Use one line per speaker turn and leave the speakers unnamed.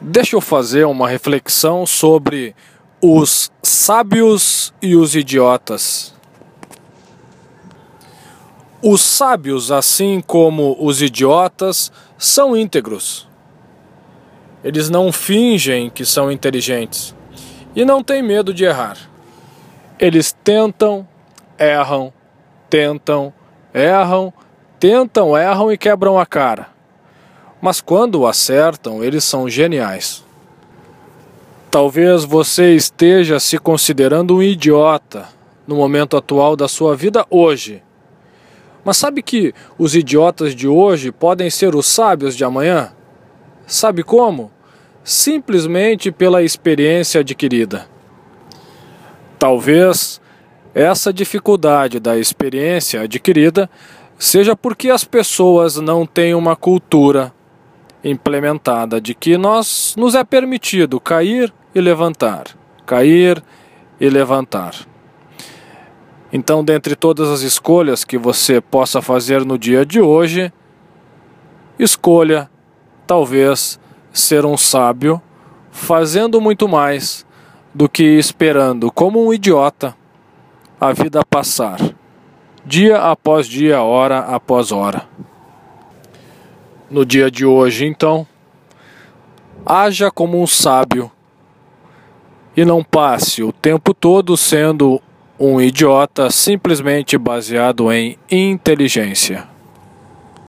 Deixa eu fazer uma reflexão sobre os sábios e os idiotas. Os sábios, assim como os idiotas, são íntegros. Eles não fingem que são inteligentes e não têm medo de errar. Eles tentam, erram, tentam, erram, tentam, erram e quebram a cara mas quando acertam, eles são geniais. Talvez você esteja se considerando um idiota no momento atual da sua vida hoje. Mas sabe que os idiotas de hoje podem ser os sábios de amanhã? Sabe como? Simplesmente pela experiência adquirida. Talvez essa dificuldade da experiência adquirida seja porque as pessoas não têm uma cultura implementada de que nós nos é permitido cair e levantar, cair e levantar. Então, dentre todas as escolhas que você possa fazer no dia de hoje, escolha talvez ser um sábio, fazendo muito mais do que esperando como um idiota a vida passar, dia após dia, hora após hora no dia de hoje, então, haja como um sábio e não passe o tempo todo sendo um idiota simplesmente baseado em inteligência.